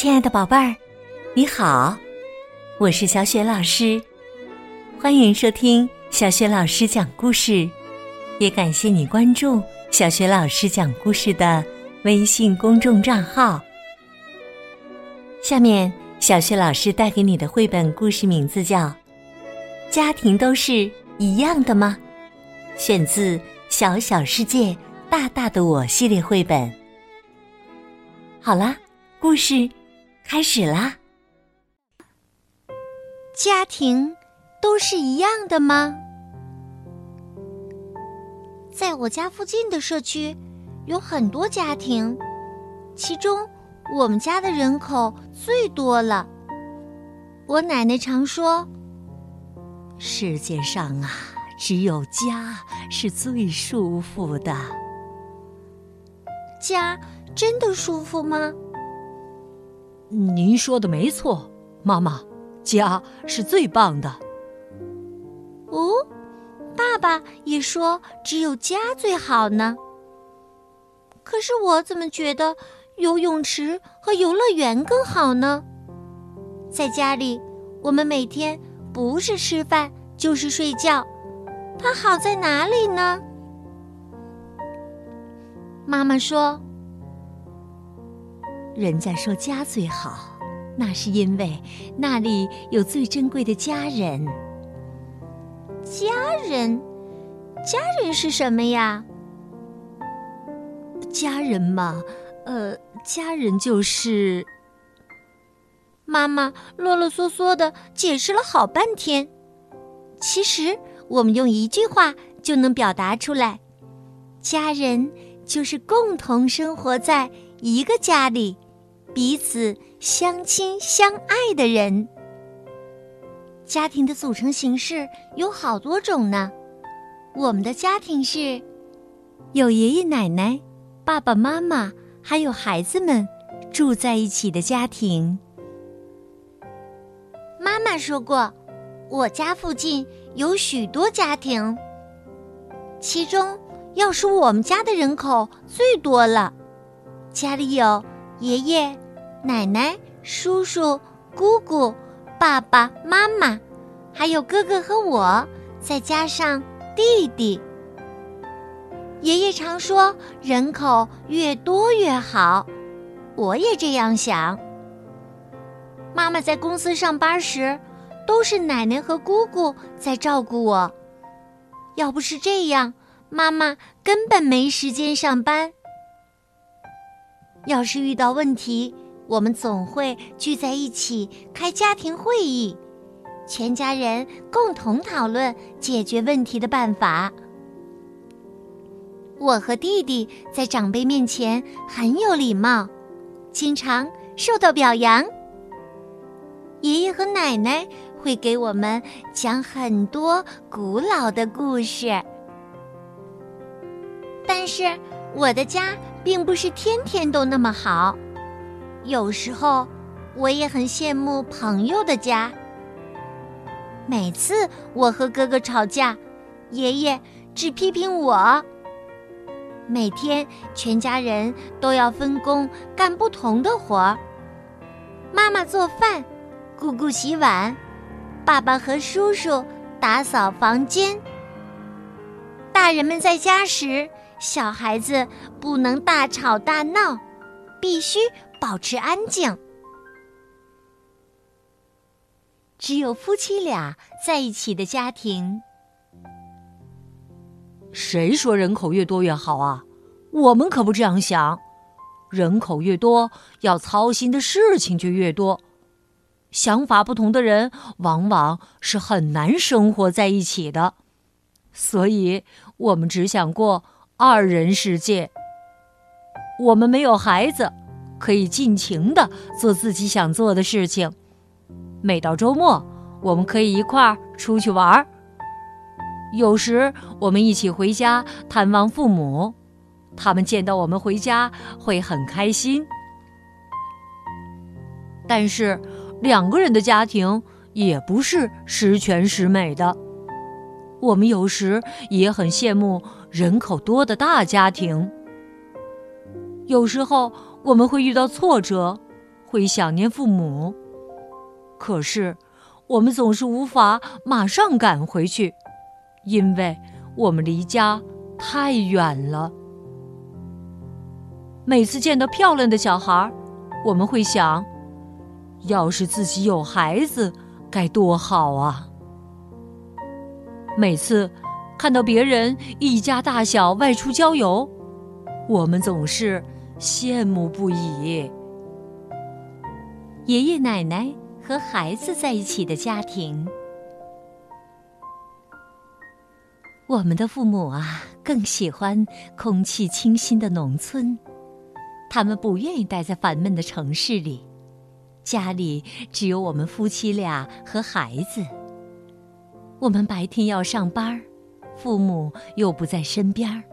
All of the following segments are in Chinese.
亲爱的宝贝儿，你好，我是小雪老师，欢迎收听小雪老师讲故事，也感谢你关注小雪老师讲故事的微信公众账号。下面，小雪老师带给你的绘本故事名字叫《家庭都是一样的吗》，选自《小小世界，大大的我》系列绘本。好啦，故事。开始啦！家庭都是一样的吗？在我家附近的社区，有很多家庭，其中我们家的人口最多了。我奶奶常说：“世界上啊，只有家是最舒服的。”家真的舒服吗？您说的没错，妈妈，家是最棒的。哦，爸爸也说只有家最好呢。可是我怎么觉得游泳池和游乐园更好呢？在家里，我们每天不是吃饭就是睡觉，它好在哪里呢？妈妈说。人家说家最好，那是因为那里有最珍贵的家人。家人，家人是什么呀？家人嘛，呃，家人就是……妈妈啰啰嗦嗦的解释了好半天，其实我们用一句话就能表达出来：家人就是共同生活在一个家里。彼此相亲相爱的人，家庭的组成形式有好多种呢。我们的家庭是，有爷爷奶奶、爸爸妈妈，还有孩子们住在一起的家庭。妈妈说过，我家附近有许多家庭，其中要数我们家的人口最多了，家里有。爷爷、奶奶、叔叔、姑姑、爸爸妈妈，还有哥哥和我，再加上弟弟。爷爷常说：“人口越多越好。”我也这样想。妈妈在公司上班时，都是奶奶和姑姑在照顾我。要不是这样，妈妈根本没时间上班。要是遇到问题，我们总会聚在一起开家庭会议，全家人共同讨论解决问题的办法。我和弟弟在长辈面前很有礼貌，经常受到表扬。爷爷和奶奶会给我们讲很多古老的故事，但是我的家。并不是天天都那么好，有时候我也很羡慕朋友的家。每次我和哥哥吵架，爷爷只批评我。每天全家人都要分工干不同的活儿，妈妈做饭，姑姑洗碗，爸爸和叔叔打扫房间。大人们在家时。小孩子不能大吵大闹，必须保持安静。只有夫妻俩在一起的家庭。谁说人口越多越好啊？我们可不这样想。人口越多，要操心的事情就越多。想法不同的人，往往是很难生活在一起的。所以，我们只想过。二人世界，我们没有孩子，可以尽情的做自己想做的事情。每到周末，我们可以一块儿出去玩儿。有时我们一起回家探望父母，他们见到我们回家会很开心。但是，两个人的家庭也不是十全十美的。我们有时也很羡慕。人口多的大家庭，有时候我们会遇到挫折，会想念父母，可是我们总是无法马上赶回去，因为我们离家太远了。每次见到漂亮的小孩，我们会想：要是自己有孩子，该多好啊！每次看到别人一家大小外出郊游，我们总是羡慕不已。爷爷奶奶和孩子在一起的家庭，我们的父母啊，更喜欢空气清新的农村。他们不愿意待在烦闷的城市里，家里只有我们夫妻俩和孩子。我们白天要上班，父母又不在身边，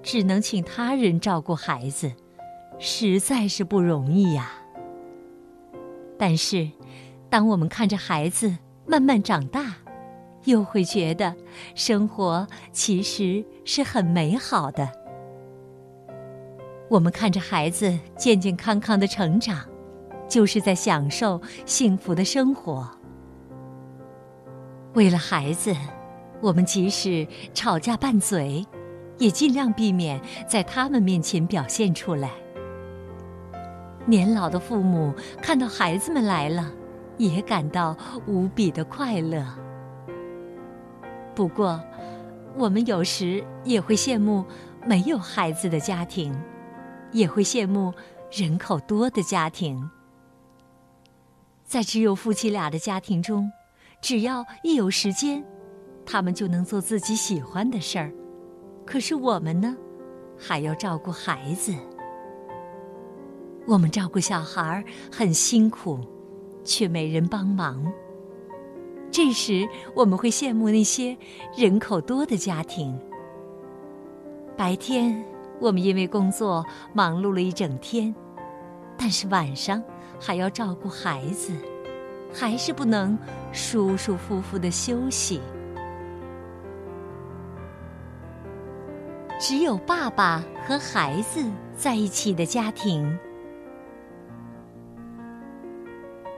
只能请他人照顾孩子，实在是不容易呀。但是，当我们看着孩子慢慢长大，又会觉得生活其实是很美好的。我们看着孩子健健康康的成长，就是在享受幸福的生活。为了孩子，我们即使吵架拌嘴，也尽量避免在他们面前表现出来。年老的父母看到孩子们来了，也感到无比的快乐。不过，我们有时也会羡慕没有孩子的家庭。也会羡慕人口多的家庭，在只有夫妻俩的家庭中，只要一有时间，他们就能做自己喜欢的事儿。可是我们呢，还要照顾孩子。我们照顾小孩很辛苦，却没人帮忙。这时我们会羡慕那些人口多的家庭，白天。我们因为工作忙碌了一整天，但是晚上还要照顾孩子，还是不能舒舒服服的休息。只有爸爸和孩子在一起的家庭，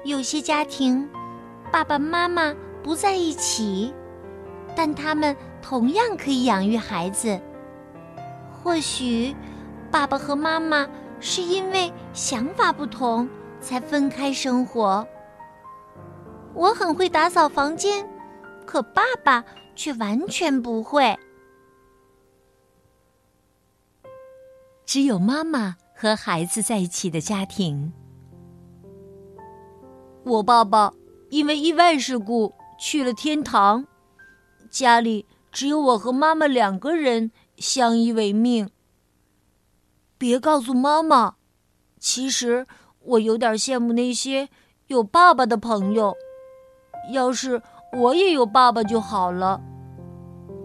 有些家庭爸爸妈妈不在一起，但他们同样可以养育孩子。或许，爸爸和妈妈是因为想法不同才分开生活。我很会打扫房间，可爸爸却完全不会。只有妈妈和孩子在一起的家庭。我爸爸因为意外事故去了天堂，家里只有我和妈妈两个人。相依为命。别告诉妈妈，其实我有点羡慕那些有爸爸的朋友。要是我也有爸爸就好了。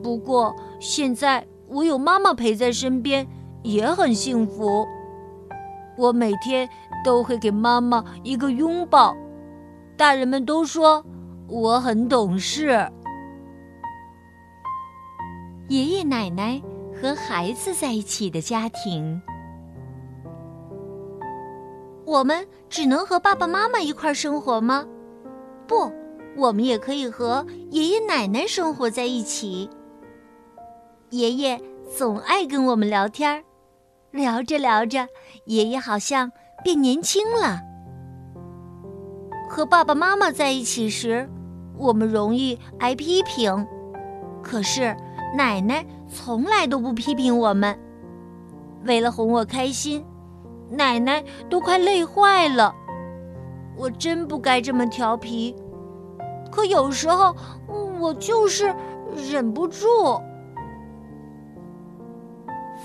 不过现在我有妈妈陪在身边，也很幸福。我每天都会给妈妈一个拥抱。大人们都说我很懂事。爷爷奶奶。和孩子在一起的家庭，我们只能和爸爸妈妈一块生活吗？不，我们也可以和爷爷奶奶生活在一起。爷爷总爱跟我们聊天儿聊着聊着，爷爷好像变年轻了。和爸爸妈妈在一起时，我们容易挨批评，可是奶奶。从来都不批评我们，为了哄我开心，奶奶都快累坏了。我真不该这么调皮，可有时候我就是忍不住。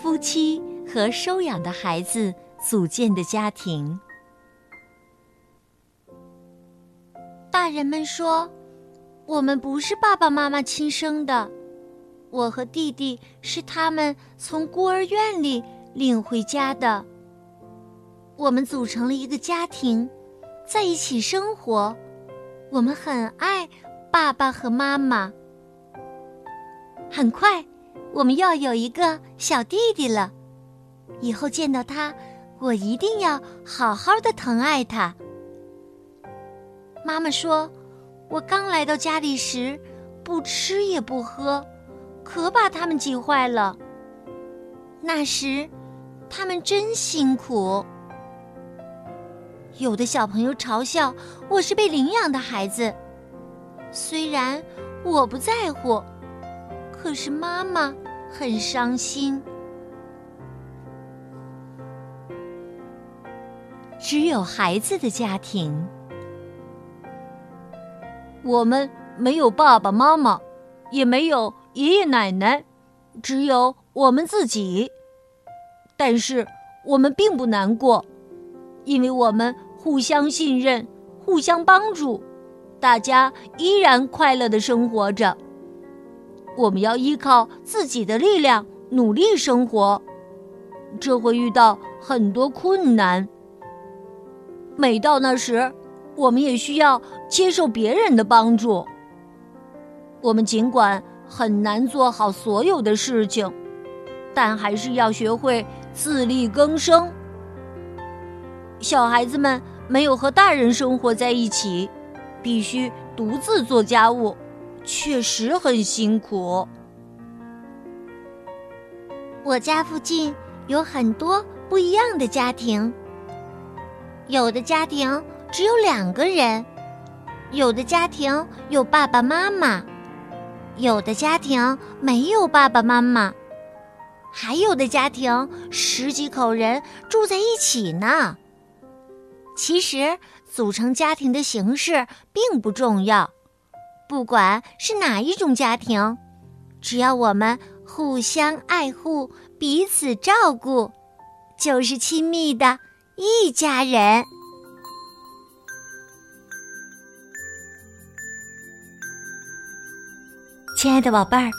夫妻和收养的孩子组建的家庭，大人们说，我们不是爸爸妈妈亲生的。我和弟弟是他们从孤儿院里领回家的。我们组成了一个家庭，在一起生活。我们很爱爸爸和妈妈。很快，我们要有一个小弟弟了。以后见到他，我一定要好好的疼爱他，妈妈说，我刚来到家里时，不吃也不喝，可把他们急坏了。那时，他们真辛苦。有的小朋友嘲笑我是被领养的孩子，虽然我不在乎，可是妈妈很伤心。只有孩子的家庭，我们没有爸爸妈妈，也没有爷爷奶奶，只有我们自己。但是我们并不难过，因为我们互相信任，互相帮助，大家依然快乐的生活着。我们要依靠自己的力量努力生活，这会遇到很多困难。每到那时，我们也需要接受别人的帮助。我们尽管很难做好所有的事情，但还是要学会自力更生。小孩子们没有和大人生活在一起，必须独自做家务，确实很辛苦。我家附近有很多不一样的家庭。有的家庭只有两个人，有的家庭有爸爸妈妈，有的家庭没有爸爸妈妈，还有的家庭十几口人住在一起呢。其实，组成家庭的形式并不重要，不管是哪一种家庭，只要我们互相爱护、彼此照顾，就是亲密的。一家人，亲爱的宝贝儿，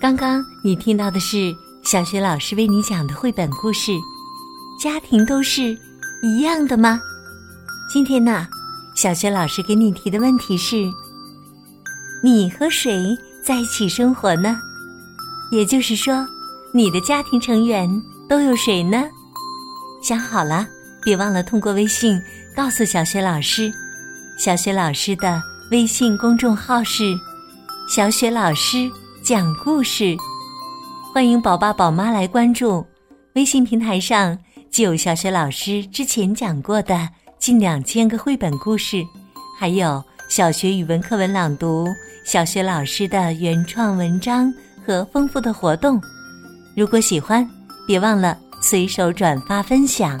刚刚你听到的是小学老师为你讲的绘本故事。家庭都是一样的吗？今天呢，小学老师给你提的问题是：你和谁在一起生活呢？也就是说，你的家庭成员都有谁呢？想好了。别忘了通过微信告诉小雪老师，小雪老师的微信公众号是“小雪老师讲故事”，欢迎宝爸宝妈来关注。微信平台上既有小雪老师之前讲过的近两千个绘本故事，还有小学语文课文朗读、小学老师的原创文章和丰富的活动。如果喜欢，别忘了随手转发分享。